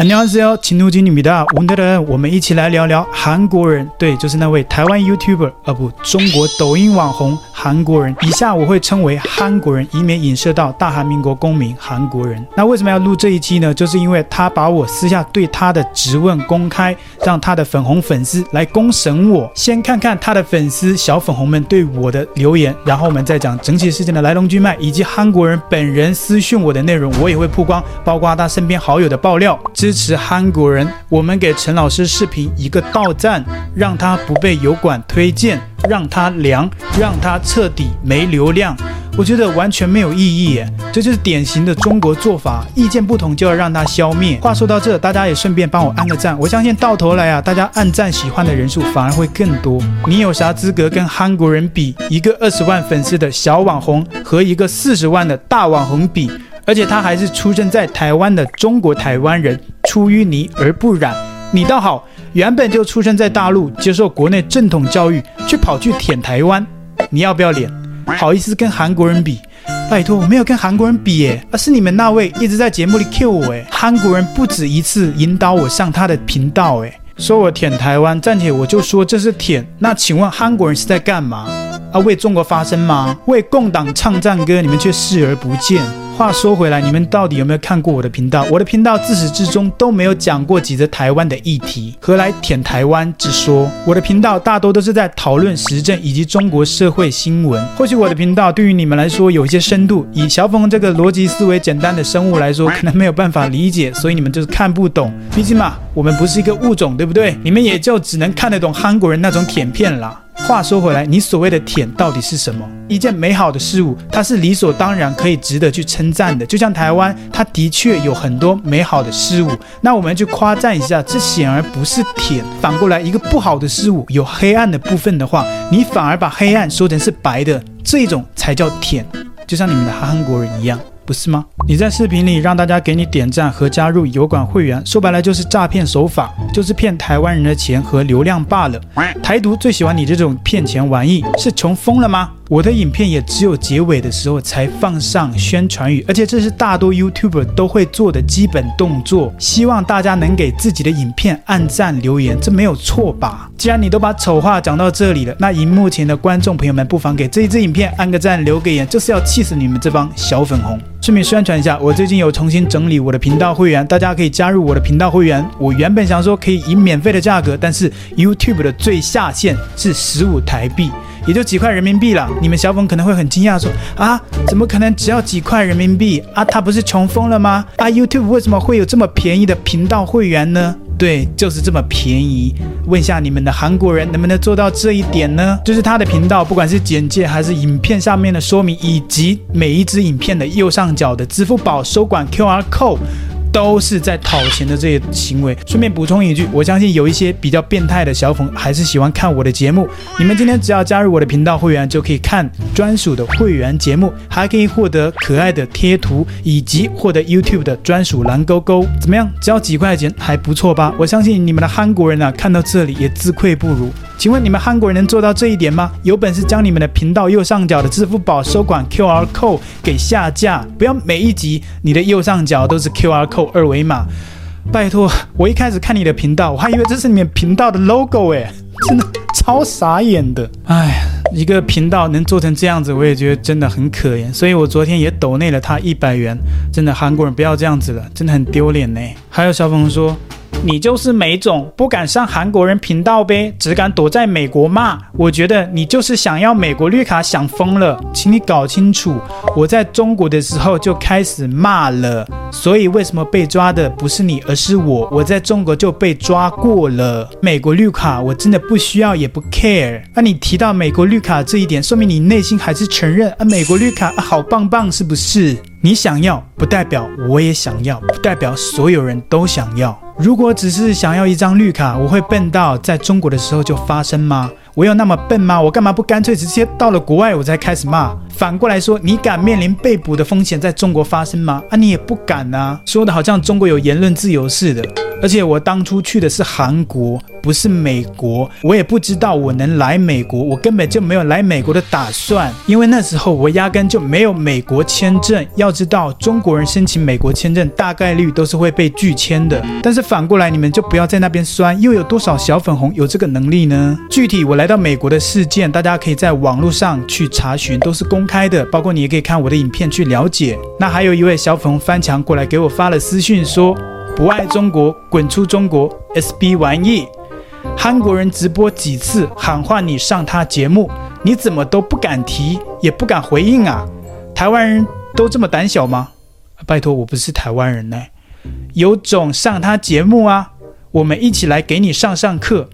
안녕하세요，亲怒金女米大吴德仁，我们一起来聊聊韩国人，对，就是那位台湾 YouTuber，啊不，中国抖音网红韩国人。以下我会称为韩国人，以免影射到大韩民国公民韩国人。那为什么要录这一期呢？就是因为他把我私下对他的质问公开，让他的粉红粉丝来公审我。先看看他的粉丝小粉红们对我的留言，然后我们再讲整起事件的来龙去脉，以及韩国人本人私讯我的内容，我也会曝光，包括他身边好友的爆料。 支持韩国人，我们给陈老师视频一个倒赞，让他不被油管推荐，让他凉，让他彻底没流量。我觉得完全没有意义耶，这就是典型的中国做法，意见不同就要让他消灭。话说到这，大家也顺便帮我按个赞，我相信到头来啊，大家按赞喜欢的人数反而会更多。你有啥资格跟韩国人比？一个二十万粉丝的小网红和一个四十万的大网红比？而且他还是出生在台湾的中国台湾人，出淤泥而不染。你倒好，原本就出生在大陆，接受国内正统教育，却跑去舔台湾，你要不要脸？好意思跟韩国人比？拜托，我没有跟韩国人比耶，而是你们那位一直在节目里 cue 我诶。韩国人不止一次引导我上他的频道诶，说我舔台湾，暂且我就说这是舔。那请问韩国人是在干嘛？啊，为中国发声吗？为共党唱赞歌，你们却视而不见。话说回来，你们到底有没有看过我的频道？我的频道自始至终都没有讲过几则台湾的议题，何来舔台湾之说？我的频道大多都是在讨论时政以及中国社会新闻。或许我的频道对于你们来说有一些深度，以小峰这个逻辑思维简单的生物来说，可能没有办法理解，所以你们就是看不懂。毕竟嘛，我们不是一个物种，对不对？你们也就只能看得懂韩国人那种舔片啦。话说回来，你所谓的舔到底是什么？一件美好的事物，它是理所当然可以值得去称赞的。就像台湾，它的确有很多美好的事物，那我们就夸赞一下，这显然不是舔。反过来，一个不好的事物有黑暗的部分的话，你反而把黑暗说成是白的，这种才叫舔。就像你们的韩国人一样。不是吗？你在视频里让大家给你点赞和加入油管会员，说白了就是诈骗手法，就是骗台湾人的钱和流量罢了。台独最喜欢你这种骗钱玩意，是穷疯了吗？我的影片也只有结尾的时候才放上宣传语，而且这是大多 YouTuber 都会做的基本动作。希望大家能给自己的影片按赞留言，这没有错吧？既然你都把丑话讲到这里了，那荧幕前的观众朋友们不妨给这一支影片按个赞，留个言，就是要气死你们这帮小粉红。顺便宣传一下，我最近有重新整理我的频道会员，大家可以加入我的频道会员。我原本想说可以以免费的价格，但是 YouTube 的最下限是十五台币。也就几块人民币了，你们小粉可能会很惊讶说啊，怎么可能只要几块人民币啊？他不是穷疯了吗？啊，YouTube 为什么会有这么便宜的频道会员呢？对，就是这么便宜。问一下你们的韩国人能不能做到这一点呢？就是他的频道，不管是简介还是影片上面的说明，以及每一支影片的右上角的支付宝收款 QR code。都是在讨钱的这些行为。顺便补充一句，我相信有一些比较变态的小粉还是喜欢看我的节目。你们今天只要加入我的频道会员，就可以看专属的会员节目，还可以获得可爱的贴图，以及获得 YouTube 的专属蓝勾勾。怎么样？只要几块钱，还不错吧？我相信你们的韩国人啊，看到这里也自愧不如。请问你们韩国人能做到这一点吗？有本事将你们的频道右上角的支付宝收款 QR code 给下架，不要每一集你的右上角都是 QR code 二维码。拜托，我一开始看你的频道，我还以为这是你们频道的 logo 哎，真的超傻眼的。哎，一个频道能做成这样子，我也觉得真的很可怜。所以我昨天也抖内了他一百元。真的韩国人不要这样子了，真的很丢脸呢。还有小粉红说。你就是没种，不敢上韩国人频道呗，只敢躲在美国骂。我觉得你就是想要美国绿卡想疯了，请你搞清楚，我在中国的时候就开始骂了，所以为什么被抓的不是你，而是我？我在中国就被抓过了，美国绿卡我真的不需要，也不 care。那、啊、你提到美国绿卡这一点，说明你内心还是承认啊，美国绿卡、好棒棒，是不是？你想要，不代表我也想要，不代表所有人都想要。如果只是想要一张绿卡，我会笨到在中国的时候就发生吗？我有那么笨吗？我干嘛不干脆直接到了国外我再开始骂？反过来说，你敢面临被捕的风险在中国发生吗？啊，你也不敢啊！说的好像中国有言论自由似的。而且我当初去的是韩国，不是美国，我也不知道我能来美国，我根本就没有来美国的打算，因为那时候我压根就没有美国签证。要知道，中国人申请美国签证大概率都是会被拒签的。但是反过来，你们就不要在那边酸，又有多少小粉红有这个能力呢？具体我来到美国的事件，大家可以在网络上去查询，都是公开的，包括你也可以看我的影片去了解。那还有一位小粉红翻墙过来给我发了私讯说。不爱中国，滚出中国！SB 玩意，韩国人直播几次喊话你上他节目，你怎么都不敢提，也不敢回应啊？台湾人都这么胆小吗？拜托，我不是台湾人呢，有种上他节目啊！我们一起来给你上上课。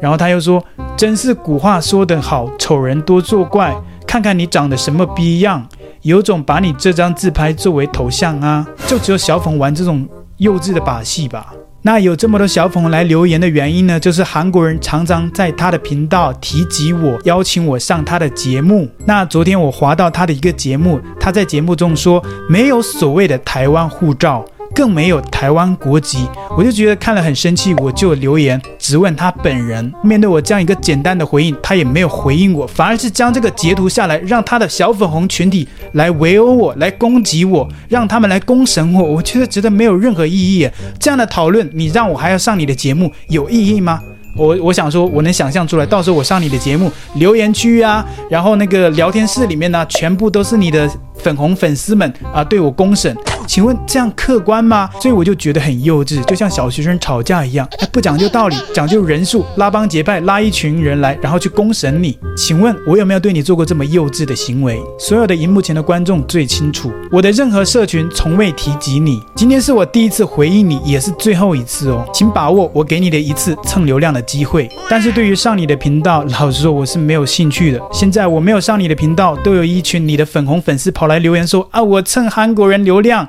然后他又说，真是古话说得好，丑人多作怪，看看你长得什么逼样，有种把你这张自拍作为头像啊！就只有小粉玩这种。幼稚的把戏吧。那有这么多小粉红来留言的原因呢？就是韩国人常常在他的频道提及我，邀请我上他的节目。那昨天我滑到他的一个节目，他在节目中说没有所谓的台湾护照。更没有台湾国籍，我就觉得看了很生气，我就留言质问他本人。面对我这样一个简单的回应，他也没有回应我，反而是将这个截图下来，让他的小粉红群体来围殴我，来攻击我，让他们来公审我。我觉得觉得没有任何意义。这样的讨论，你让我还要上你的节目，有意义吗？我我想说，我能想象出来，到时候我上你的节目，留言区啊，然后那个聊天室里面呢，全部都是你的粉红粉丝们啊，对我公审。请问这样客观吗？所以我就觉得很幼稚，就像小学生吵架一样，还不讲究道理，讲究人数，拉帮结派，拉一群人来，然后去公审你。请问我有没有对你做过这么幼稚的行为？所有的荧幕前的观众最清楚，我的任何社群从未提及你。今天是我第一次回应你，也是最后一次哦，请把握我给你的一次蹭流量的机会。但是对于上你的频道，老实说我是没有兴趣的。现在我没有上你的频道，都有一群你的粉红粉丝跑来留言说啊，我蹭韩国人流量。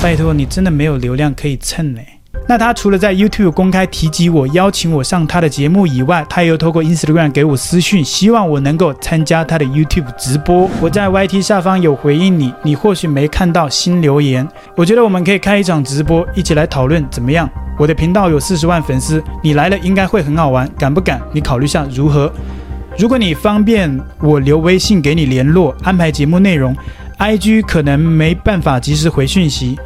拜托，你真的没有流量可以蹭呢？那他除了在 YouTube 公开提及我，邀请我上他的节目以外，他又透过 Instagram 给我私讯，希望我能够参加他的 YouTube 直播。我在 YT 下方有回应你，你或许没看到新留言。我觉得我们可以开一场直播，一起来讨论怎么样？我的频道有四十万粉丝，你来了应该会很好玩，敢不敢？你考虑下如何？如果你方便，我留微信给你联络，安排节目内容。IG 可能没办法及时回讯息，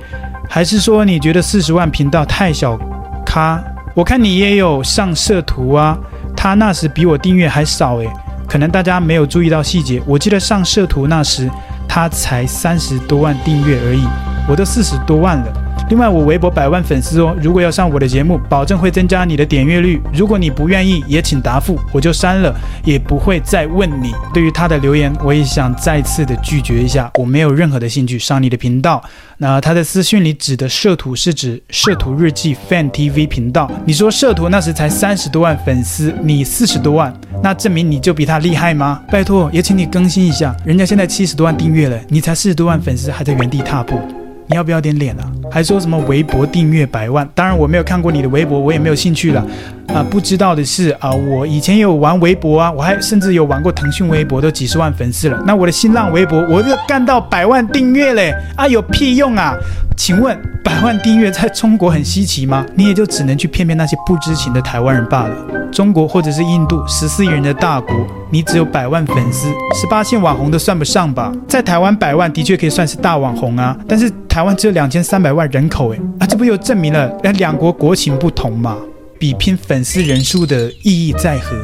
还是说你觉得四十万频道太小咖？我看你也有上社图啊，他那时比我订阅还少诶，可能大家没有注意到细节。我记得上社图那时他才三十多万订阅而已，我都四十多万了。另外，我微博百万粉丝哦，如果要上我的节目，保证会增加你的点阅率。如果你不愿意，也请答复，我就删了，也不会再问你。对于他的留言，我也想再次的拒绝一下，我没有任何的兴趣上你的频道。那他的私讯里指的摄图是指摄图日记 Fan TV 频道。你说摄图那时才三十多万粉丝，你四十多万，那证明你就比他厉害吗？拜托，也请你更新一下，人家现在七十多万订阅了，你才四十多万粉丝，还在原地踏步。你要不要点脸啊？还说什么微博订阅百万？当然我没有看过你的微博，我也没有兴趣了。啊，不知道的是啊，我以前有玩微博啊，我还甚至有玩过腾讯微博，都几十万粉丝了。那我的新浪微博，我就干到百万订阅嘞！啊，有屁用啊？请问百万订阅在中国很稀奇吗？你也就只能去骗骗那些不知情的台湾人罢了。中国或者是印度十四亿人的大国，你只有百万粉丝，十八线网红都算不上吧？在台湾百万的确可以算是大网红啊，但是台湾只有两千三百万人口，诶，啊，这不又证明了两国国情不同吗？比拼粉丝人数的意义在何？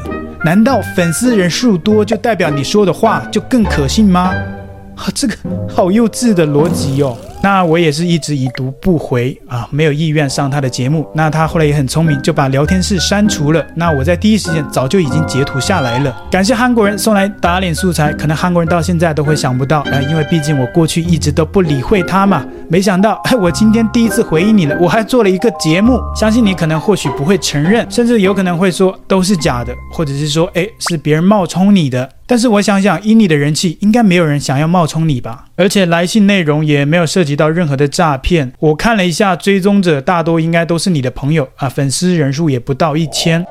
难道粉丝人数多就代表你说的话就更可信吗？啊，这个好幼稚的逻辑哟。那我也是一直已读不回啊，没有意愿上他的节目。那他后来也很聪明，就把聊天室删除了。那我在第一时间早就已经截图下来了。感谢韩国人送来打脸素材，可能韩国人到现在都会想不到啊，因为毕竟我过去一直都不理会他嘛。没想到，哎，我今天第一次回应你了，我还做了一个节目，相信你可能或许不会承认，甚至有可能会说都是假的，或者是说，哎，是别人冒充你的。但是我想想，以你的人气，应该没有人想要冒充你吧？而且来信内容也没有涉及到任何的诈骗。我看了一下，追踪者大多应该都是你的朋友啊，粉丝人数也不到一千。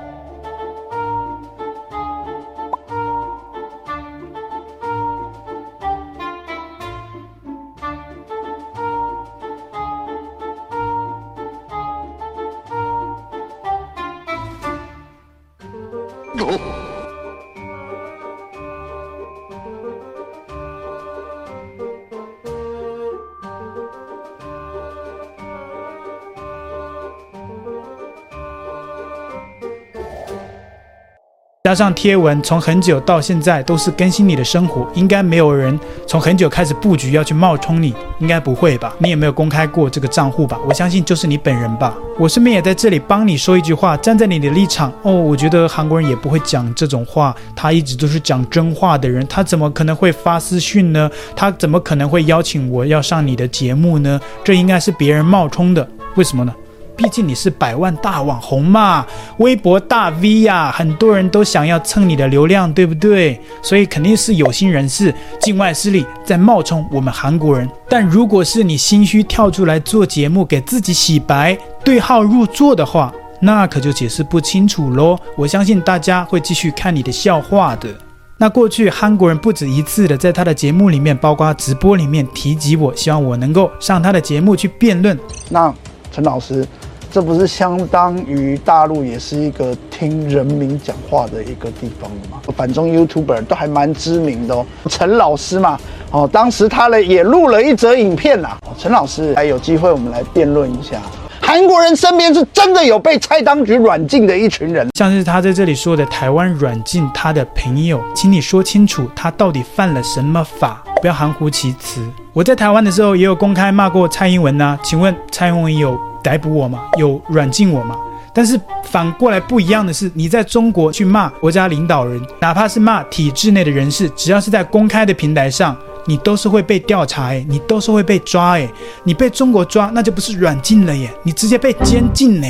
加上贴文，从很久到现在都是更新你的生活，应该没有人从很久开始布局要去冒充你，应该不会吧？你也没有公开过这个账户吧？我相信就是你本人吧。我顺便也在这里帮你说一句话，站在你的立场哦，我觉得韩国人也不会讲这种话，他一直都是讲真话的人，他怎么可能会发私讯呢？他怎么可能会邀请我要上你的节目呢？这应该是别人冒充的，为什么呢？毕竟你是百万大网红嘛，微博大 V 呀、很多人都想要蹭你的流量，对不对？所以肯定是有心人士、境外势力在冒充我们韩国人。但如果是你心虚跳出来做节目，给自己洗白、对号入座的话，那可就解释不清楚喽。我相信大家会继续看你的笑话的。那过去韩国人不止一次的在他的节目里面，包括直播里面提及我，希望我能够上他的节目去辩论。那陈老师。这不是相当于大陆也是一个听人民讲话的一个地方了吗？反中 YouTuber 都还蛮知名的哦，陈老师嘛，哦，当时他呢也录了一则影片呐。陈老师还有机会，我们来辩论一下，韩国人身边是真的有被蔡当局软禁的一群人，像是他在这里说的台湾软禁他的朋友，请你说清楚他到底犯了什么法，不要含糊其辞。我在台湾的时候也有公开骂过蔡英文呐，请问蔡英文有？逮捕我吗？有软禁我吗？但是反过来不一样的是，你在中国去骂国家领导人，哪怕是骂体制内的人士，只要是在公开的平台上，你都是会被调查诶，你都是会被抓诶，你被中国抓，那就不是软禁了耶，你直接被监禁呢。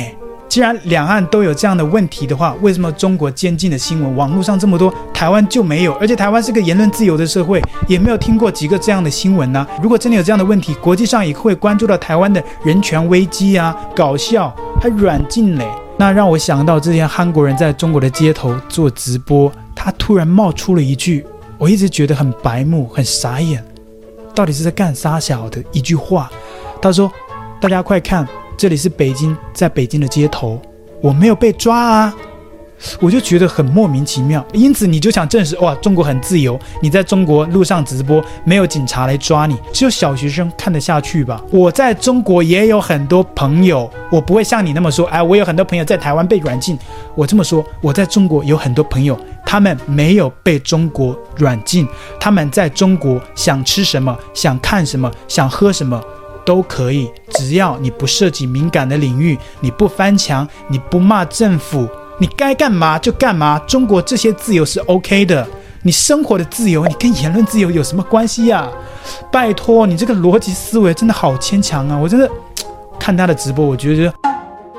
既然两岸都有这样的问题的话，为什么中国监禁的新闻网络上这么多，台湾就没有？而且台湾是个言论自由的社会，也没有听过几个这样的新闻呢？如果真的有这样的问题，国际上也会关注到台湾的人权危机啊，搞笑还软禁嘞？那让我想到之前韩国人在中国的街头做直播，他突然冒出了一句，我一直觉得很白目、很傻眼，到底是在干啥小的一句话？他说：“大家快看。”这里是北京，在北京的街头，我没有被抓啊，我就觉得很莫名其妙。因此，你就想证实哇，中国很自由，你在中国路上直播，没有警察来抓你，只有小学生看得下去吧？我在中国也有很多朋友，我不会像你那么说，哎，我有很多朋友在台湾被软禁。我这么说，我在中国有很多朋友，他们没有被中国软禁，他们在中国想吃什么，想看什么，想喝什么。都可以，只要你不涉及敏感的领域，你不翻墙，你不骂政府，你该干嘛就干嘛。中国这些自由是 OK 的，你生活的自由，你跟言论自由有什么关系呀？拜托，你这个逻辑思维真的好牵强啊！我真的 看他的直播，我觉得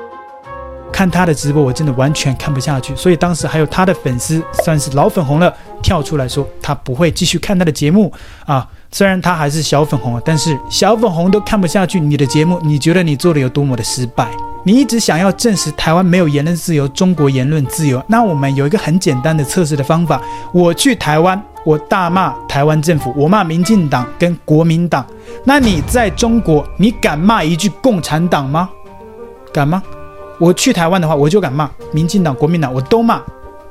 看他的直播，我真的完全看不下去。所以当时还有他的粉丝，算是老粉红了，跳出来说他不会继续看他的节目啊。虽然他还是小粉红，但是小粉红都看不下去你的节目，你觉得你做的有多么的失败？你一直想要证实台湾没有言论自由，中国言论自由。那我们有一个很简单的测试的方法：我去台湾，我大骂台湾政府，我骂民进党跟国民党。那你在中国，你敢骂一句共产党吗？敢吗？我去台湾的话，我就敢骂民进党、国民党，我都骂。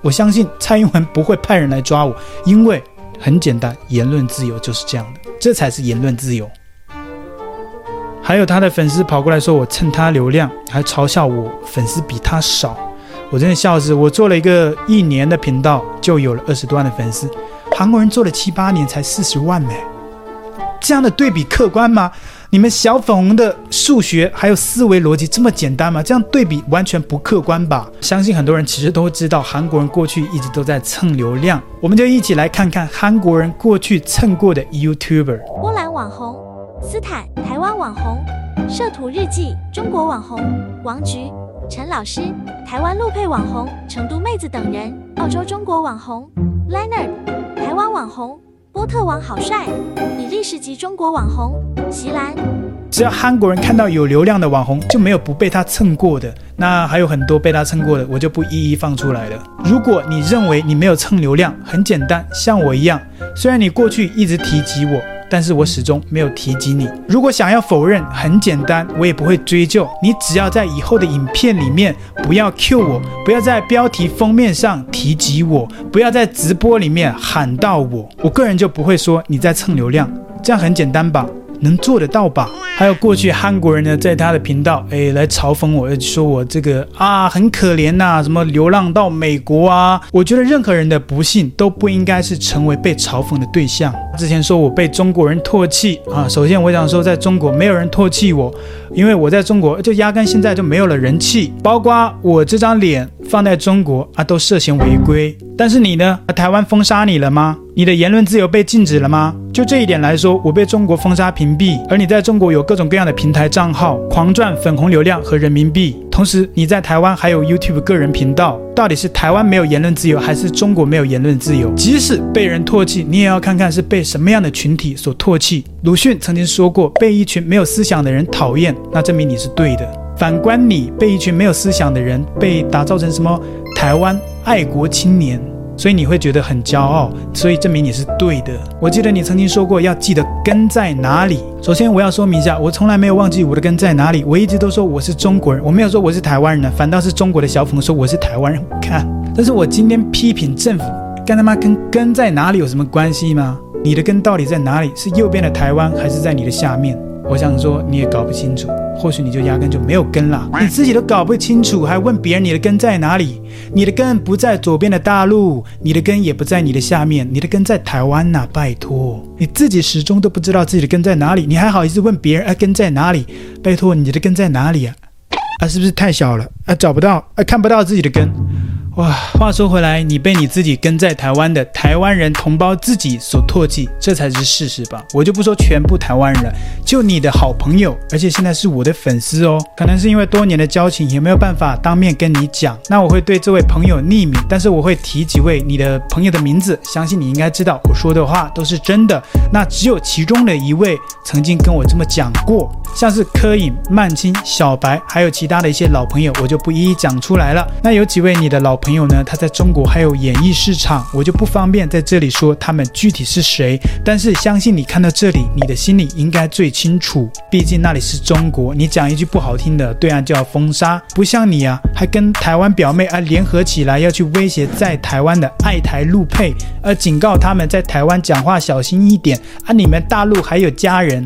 我相信蔡英文不会派人来抓我，因为。很简单，言论自由就是这样的，这才是言论自由。还有他的粉丝跑过来说我蹭他流量，还嘲笑我粉丝比他少，我真的笑死。我做了一个一年的频道，就有了二十多万的粉丝，韩国人做了七八年才四十万呢，这样的对比客观吗？你们小粉红的数学还有思维逻辑这么简单吗？这样对比完全不客观吧？相信很多人其实都知道，韩国人过去一直都在蹭流量。我们就一起来看看韩国人过去蹭过的 YouTuber：波兰网红斯坦、台湾网红摄图日记、中国网红王菊、陈老师、台湾陆配网红成都妹子等人、澳洲中国网红 Leonard、台湾网红。波特王好帅，比利时籍中国网红席兰。只要韩国人看到有流量的网红，就没有不被他蹭过的。那还有很多被他蹭过的，我就不一一放出来了。如果你认为你没有蹭流量，很简单，像我一样，虽然你过去一直提及我。但是我始终没有提及你。如果想要否认，很简单，我也不会追究。你只要在以后的影片里面不要 cue 我，不要在标题封面上提及我，不要在直播里面喊到我，我个人就不会说你在蹭流量。这样很简单吧？能做得到吧？还有过去韩国人呢，在他的频道，哎，来嘲讽我，说我这个啊很可怜呐，什么流浪到美国啊。我觉得任何人的不幸都不应该是成为被嘲讽的对象。之前说我被中国人唾弃啊，首先我想说，在中国没有人唾弃我，因为我在中国就压根现在就没有了人气，包括我这张脸放在中国啊都涉嫌违规。但是你呢？台湾封杀你了吗？你的言论自由被禁止了吗？就这一点来说，我被中国封杀屏蔽，而你在中国有各种各样的平台账号，狂赚粉红流量和人民币。同时，你在台湾还有 YouTube 个人频道，到底是台湾没有言论自由，还是中国没有言论自由？即使被人唾弃，你也要看看是被什么样的群体所唾弃。鲁迅曾经说过，被一群没有思想的人讨厌，那证明你是对的。反观你被一群没有思想的人被打造成什么台湾爱国青年？所以你会觉得很骄傲，所以证明你是对的。我记得你曾经说过要记得根在哪里。首先我要说明一下，我从来没有忘记我的根在哪里，我一直都说我是中国人，我没有说我是台湾人呢，反倒是中国的小粉说我是台湾人。看，但是我今天批评政府，干他妈跟根在哪里有什么关系吗？你的根到底在哪里？是右边的台湾，还是在你的下面？我想说你也搞不清楚。或许你就压根就没有根了，你自己都搞不清楚，还问别人你的根在哪里？你的根不在左边的大陆，你的根也不在你的下面，你的根在台湾呐！拜托，你自己始终都不知道自己的根在哪里，你还好意思问别人啊？根在哪里？拜托，你的根在哪里啊？啊，是不是太小了？啊，找不到，啊，看不到自己的根。哇，话说回来，你被你自己跟在台湾的台湾人同胞自己所唾弃，这才是事实吧？我就不说全部台湾人，就你的好朋友，而且现在是我的粉丝哦。可能是因为多年的交情，也没有办法当面跟你讲。那我会对这位朋友匿名，但是我会提几位你的朋友的名字，相信你应该知道我说的话都是真的。那只有其中的一位曾经跟我这么讲过，像是柯颖、曼青、小白，还有其他的一些老朋友，我就不一一讲出来了。那有几位你的老。朋友呢，他在中国还有演艺市场，我就不方便在这里说他们具体是谁。但是相信你看到这里，你的心里应该最清楚。毕竟那里是中国，你讲一句不好听的，对岸就要封杀。不像你啊，还跟台湾表妹啊联合起来要去威胁在台湾的爱台陆配，而警告他们在台湾讲话小心一点啊！你们大陆还有家人。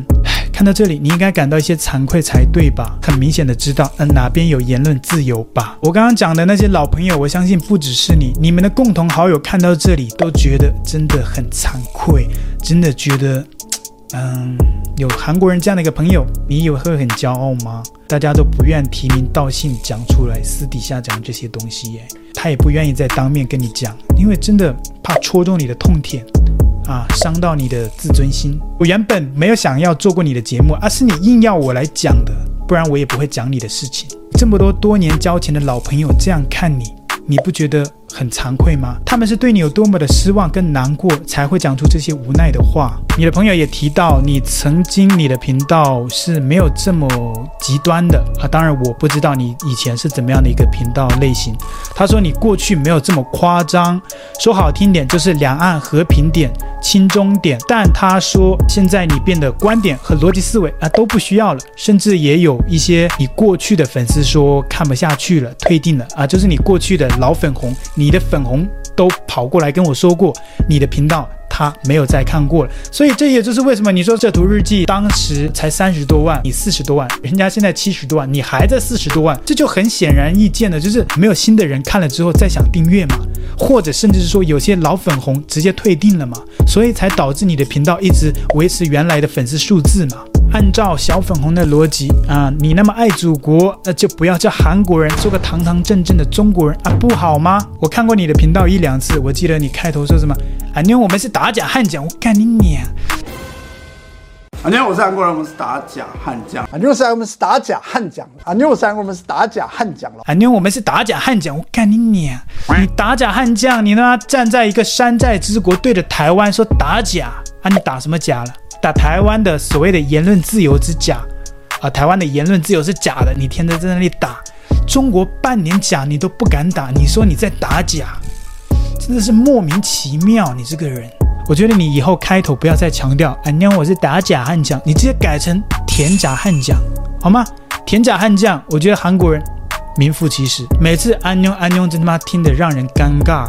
看到这里，你应该感到一些惭愧才对吧？很明显的知道，嗯哪边有言论自由吧？我刚刚讲的那些老朋友，我相信不只是你，你们的共同好友看到这里都觉得真的很惭愧，真的觉得，嗯，有韩国人这样的一个朋友，你以为会很骄傲吗？大家都不愿提名道姓讲出来，私底下讲这些东西，耶，他也不愿意再当面跟你讲，因为真的怕戳中你的痛点。啊，伤到你的自尊心。我原本没有想要做过你的节目，而、是你硬要我来讲的，不然我也不会讲你的事情。这么多多年交情的老朋友这样看你，你不觉得很惭愧吗？他们是对你有多么的失望跟难过，才会讲出这些无奈的话。你的朋友也提到，你曾经你的频道是没有这么极端的啊。当然，我不知道你以前是怎么样的一个频道类型。他说你过去没有这么夸张，说好听点就是两岸和平点、亲中点。但他说现在你变得观点和逻辑思维啊都不需要了，甚至也有一些你过去的粉丝说看不下去了，退订了啊，就是你过去的老粉红。你的粉红都跑过来跟我说过，你的频道他没有再看过了，所以这也就是为什么你说这图日记当时才三十多万，你四十多万，人家现在七十多万，你还在四十多万，这就很显然易见的，就是没有新的人看了之后再想订阅嘛，或者甚至是说有些老粉红直接退订了嘛，所以才导致你的频道一直维持原来的粉丝数字嘛。按照小粉红的逻辑啊，你那么爱祖国，那就不要叫韩国人，做个堂堂正正的中国人啊，不好吗？我看过你的频道一两次，我记得你开头说什么啊？妞，我们是打假汉将，我干你娘！啊妞，我是韩国人，我们是打假汉将。啊妞，我们是打假汉将。啊妞，我们是打假汉将了。啊妞，我们是打假汉将，我干你娘！你打假汉将，你他妈站在一个山寨之国，对着台湾说打假啊？你打什么假了？打台湾的所谓的言论自由之假，啊，台湾的言论自由是假的，你天天在那里打中国半年假你都不敢打，你说你在打假，真的是莫名其妙，你这个人。我觉得你以后开头不要再强调安妞我是打假汉将，你直接改成甜假汉将，好吗？甜假汉将，我觉得韩国人名副其实。每次安妞安妞真他妈听得让人尴尬，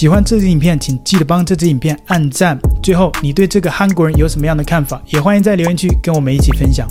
喜欢这支影片，请记得帮这支影片按赞。最后，你对这个韩国人有什么样的看法？也欢迎在留言区跟我们一起分享。